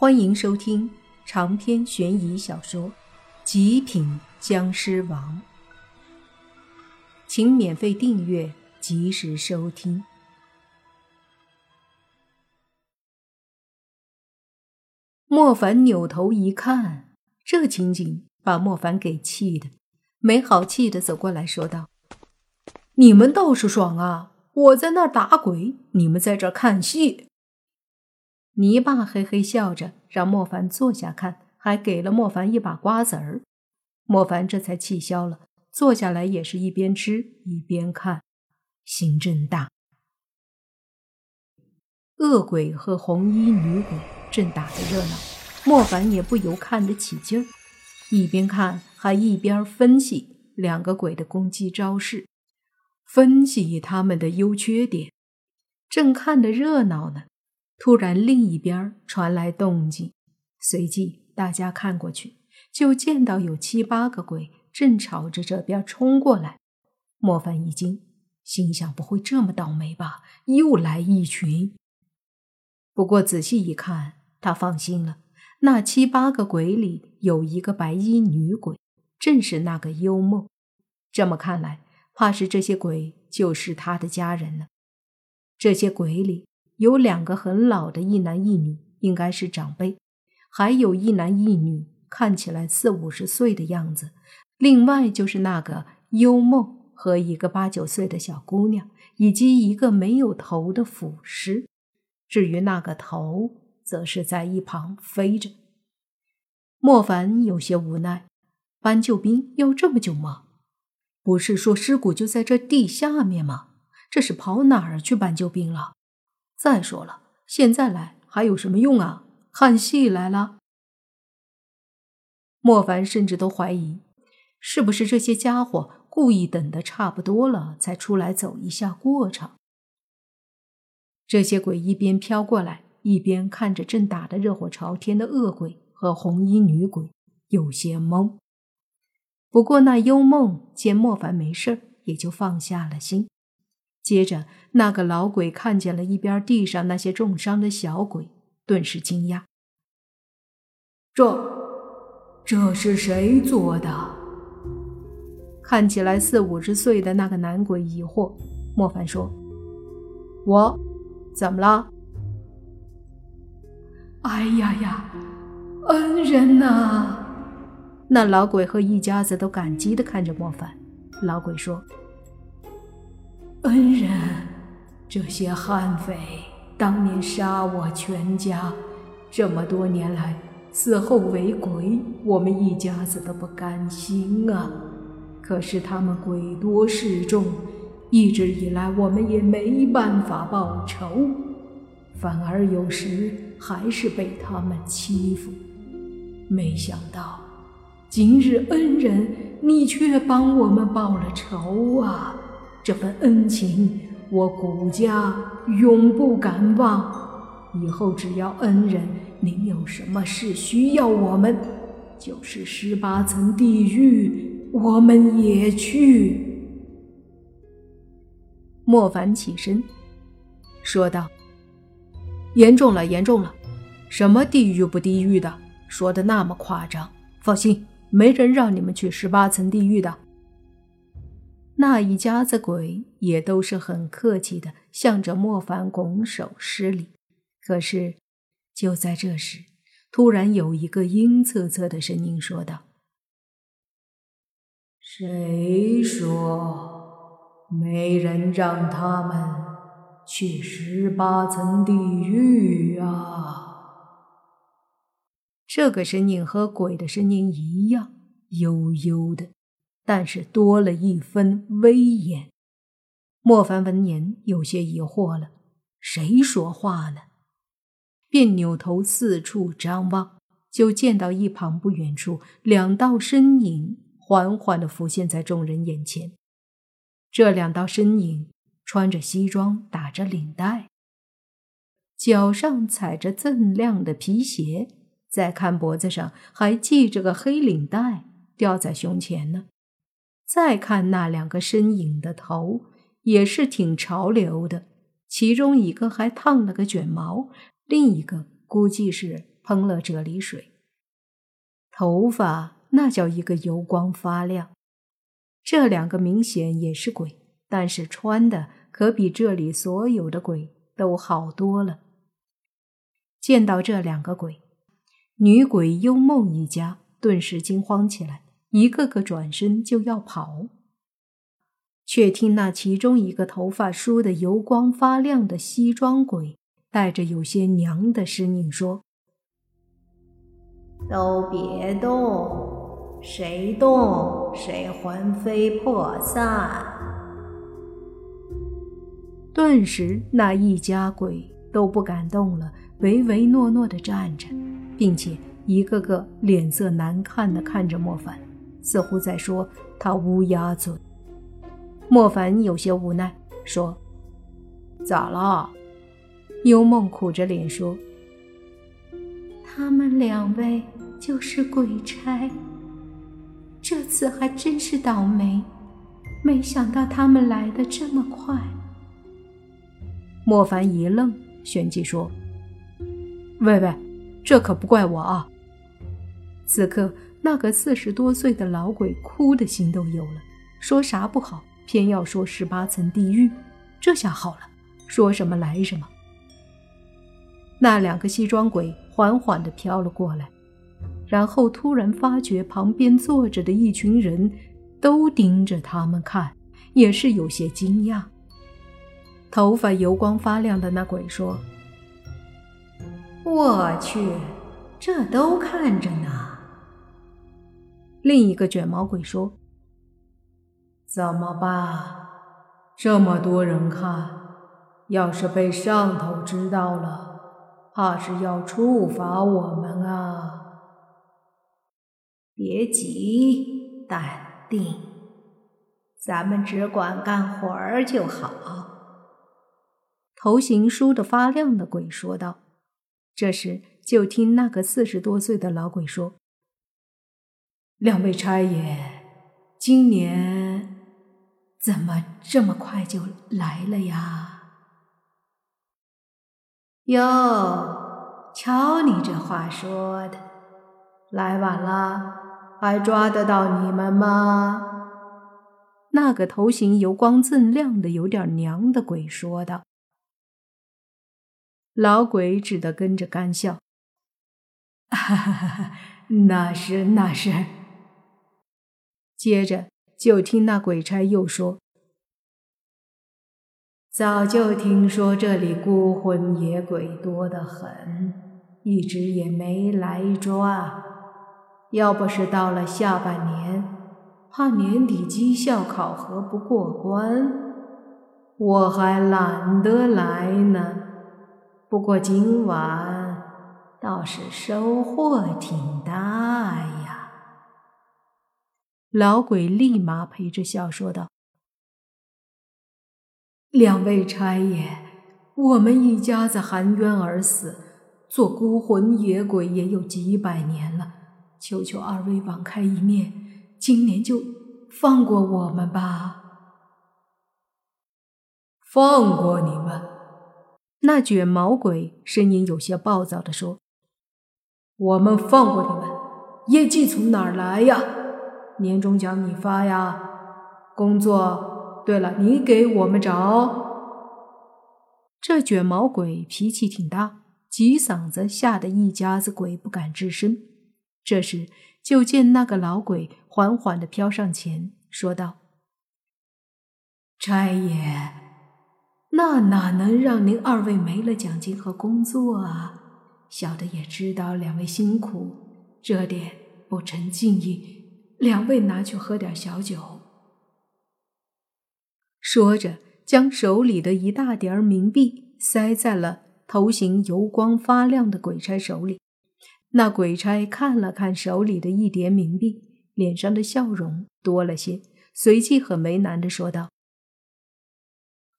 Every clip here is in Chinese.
欢迎收听长篇悬疑小说《极品僵尸王》，请免费订阅，及时收听。莫凡扭头一看，这情景把莫凡给气的，没好气的走过来说道：“你们倒是爽啊！我在那儿打鬼，你们在这儿看戏。”泥巴嘿嘿笑着，让莫凡坐下看，还给了莫凡一把瓜子儿。莫凡这才气消了，坐下来也是一边吃一边看，心真大。恶鬼和红衣女鬼正打着热闹，莫凡也不由看得起劲儿，一边看还一边分析两个鬼的攻击招式，分析他们的优缺点，正看得热闹呢。突然，另一边传来动静，随即大家看过去，就见到有七八个鬼正朝着这边冲过来。莫凡一惊，心想：不会这么倒霉吧？又来一群。不过仔细一看，他放心了，那七八个鬼里有一个白衣女鬼，正是那个幽梦。这么看来，怕是这些鬼就是他的家人了。这些鬼里。有两个很老的一男一女，应该是长辈；还有一男一女，看起来四五十岁的样子。另外就是那个幽梦和一个八九岁的小姑娘，以及一个没有头的腐尸。至于那个头，则是在一旁飞着。莫凡有些无奈：搬救兵要这么久吗？不是说尸骨就在这地下面吗？这是跑哪儿去搬救兵了？再说了，现在来还有什么用啊？看戏来了。莫凡甚至都怀疑，是不是这些家伙故意等的差不多了，才出来走一下过场。这些鬼一边飘过来，一边看着正打得热火朝天的恶鬼和红衣女鬼，有些懵。不过那幽梦见莫凡没事也就放下了心。接着，那个老鬼看见了一边地上那些重伤的小鬼，顿时惊讶：“这，这是谁做的？”看起来四五十岁的那个男鬼疑惑。莫凡说：“我，怎么了？”“哎呀呀，恩人呐！”那老鬼和一家子都感激的看着莫凡。老鬼说。恩人，这些悍匪当年杀我全家，这么多年来死后为鬼，我们一家子都不甘心啊。可是他们鬼多势众，一直以来我们也没办法报仇，反而有时还是被他们欺负。没想到，今日恩人你却帮我们报了仇啊！这份恩情，我古家永不敢忘。以后只要恩人您有什么事需要我们，就是十八层地狱，我们也去。莫凡起身说道：“严重了，严重了！什么地狱不地狱的，说的那么夸张？放心，没人让你们去十八层地狱的。”那一家子鬼也都是很客气的，向着莫凡拱手施礼。可是，就在这时，突然有一个阴恻恻的声音说道：“谁说没人让他们去十八层地狱啊？”这个声音和鬼的声音一样，悠悠的。但是多了一分威严。莫凡闻言有些疑惑了：“谁说话呢？”便扭头四处张望，就见到一旁不远处两道身影缓缓的浮现在众人眼前。这两道身影穿着西装，打着领带，脚上踩着锃亮的皮鞋，再看脖子上还系着个黑领带，吊在胸前呢。再看那两个身影的头，也是挺潮流的。其中一个还烫了个卷毛，另一个估计是喷了啫喱水。头发那叫一个油光发亮。这两个明显也是鬼，但是穿的可比这里所有的鬼都好多了。见到这两个鬼，女鬼幽梦一家顿时惊慌起来，一个个转身就要跑。却听那其中一个头发梳得油光发亮的西装鬼，带着有些娘的声音说：“都别动，谁动谁魂飞魄散。”顿时，那一家鬼都不敢动了，唯唯诺诺地站着，并且一个个脸色难看地看着莫凡，似乎在说他乌鸦嘴。莫凡有些无奈，说：“咋了？”幽梦苦着脸说：“他们两位就是鬼差，这次还真是倒霉，没想到他们来的这么快。”莫凡一愣，旋即说：“喂喂，这可不怪我啊！”此刻，那个四十多岁的老鬼哭的心都有了，说啥不好。偏要说十八层地狱，这下好了，说什么来什么。那两个西装鬼缓缓地飘了过来，然后突然发觉旁边坐着的一群人都盯着他们看，也是有些惊讶。头发油光发亮的那鬼说：“我去，这都看着呢。”另一个卷毛鬼说。怎么办？这么多人看，要是被上头知道了，怕是要处罚我们啊！别急，淡定，咱们只管干活儿就好。头型梳得发亮的鬼说道。这时，就听那个四十多岁的老鬼说：“两位差爷，今年……”怎么这么快就来了呀？哟，瞧你这话说的，来晚了，还抓得到你们吗？那个头型油光锃亮的、有点娘的鬼说道。老鬼只得跟着干笑：“哈哈哈，那是那是。”接着。就听那鬼差又说：“早就听说这里孤魂野鬼多得很，一直也没来抓。要不是到了下半年，怕年底绩效考核不过关，我还懒得来呢。不过今晚倒是收获挺大呀。”老鬼立马陪着笑说道：“两位差爷，我们一家子含冤而死，做孤魂野鬼也有几百年了，求求二位网开一面，今年就放过我们吧。”放过你们？那卷毛鬼声音有些暴躁的说：“我们放过你们，业绩从哪儿来呀？”年终奖你发呀？工作，对了，你给我们找。这卷毛鬼脾气挺大，急嗓子吓得一家子鬼不敢吱声。这时，就见那个老鬼缓缓地飘上前，说道：“差爷，那哪能让您二位没了奖金和工作啊？小的也知道两位辛苦，这点不成敬意。”两位拿去喝点小酒。说着，将手里的一大叠冥币塞在了头型油光发亮的鬼差手里。那鬼差看了看手里的一叠冥币，脸上的笑容多了些，随即很为难的说道：“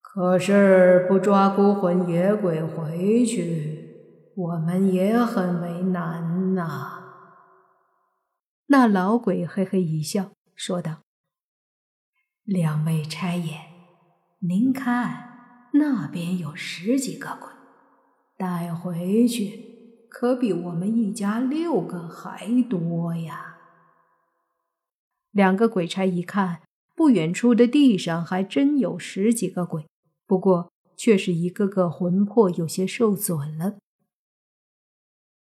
可是不抓孤魂野鬼回去，我们也很为难呐。”那老鬼嘿嘿一笑，说道：“两位差爷，您看那边有十几个鬼，带回去可比我们一家六个还多呀！两个鬼差一看，不远处的地上还真有十几个鬼，不过却是一个个魂魄有些受损了。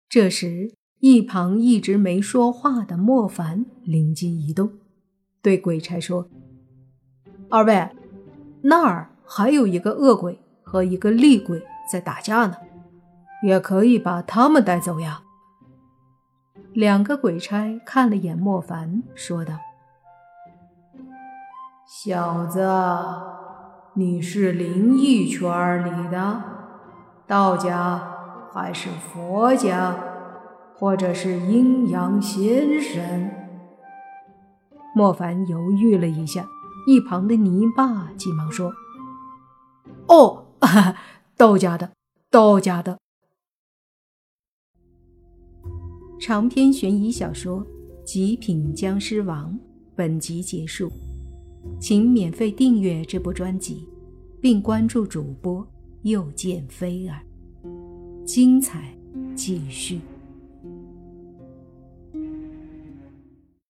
这时，一旁一直没说话的莫凡灵机一动，对鬼差说：“二位，那儿还有一个恶鬼和一个厉鬼在打架呢。”也可以把他们带走呀。两个鬼差看了眼莫凡，说道：“小子，你是灵异圈里的，道家还是佛家，或者是阴阳先生？”莫凡犹豫了一下，一旁的泥巴急忙说：“哦，道家的，道家的。”长篇悬疑小说《极品僵尸王》本集结束，请免费订阅这部专辑，并关注主播又见菲儿，精彩继续。